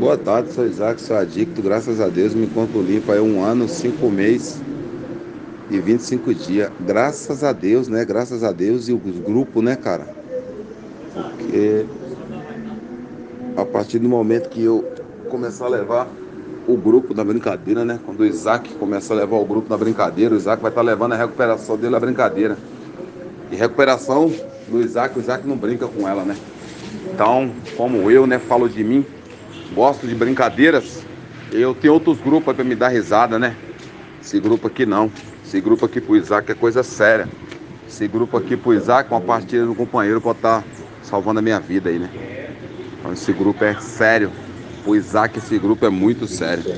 Boa tarde, sou Isaac, sou adicto. Graças a Deus me encontro limpo há um ano, cinco meses e 25 dias. Graças a Deus, né? Graças a Deus e os grupos, né, cara? Porque a partir do momento que eu começar a levar o grupo na brincadeira, né? Quando o Isaac começa a levar o grupo na brincadeira, o Isaac vai estar levando a recuperação dele na brincadeira. E recuperação do Isaac, o Isaac não brinca com ela, né? Então, como eu, né, falo de mim, gosto de brincadeiras, eu tenho outros grupos para me dar risada, né? Esse grupo aqui não. Esse grupo aqui pro Isaac é coisa séria. Esse grupo aqui pro Isaac, uma partida do companheiro pode estar tá salvando a minha vida aí, né? Então esse grupo é sério. O Isaac, esse grupo é muito sério.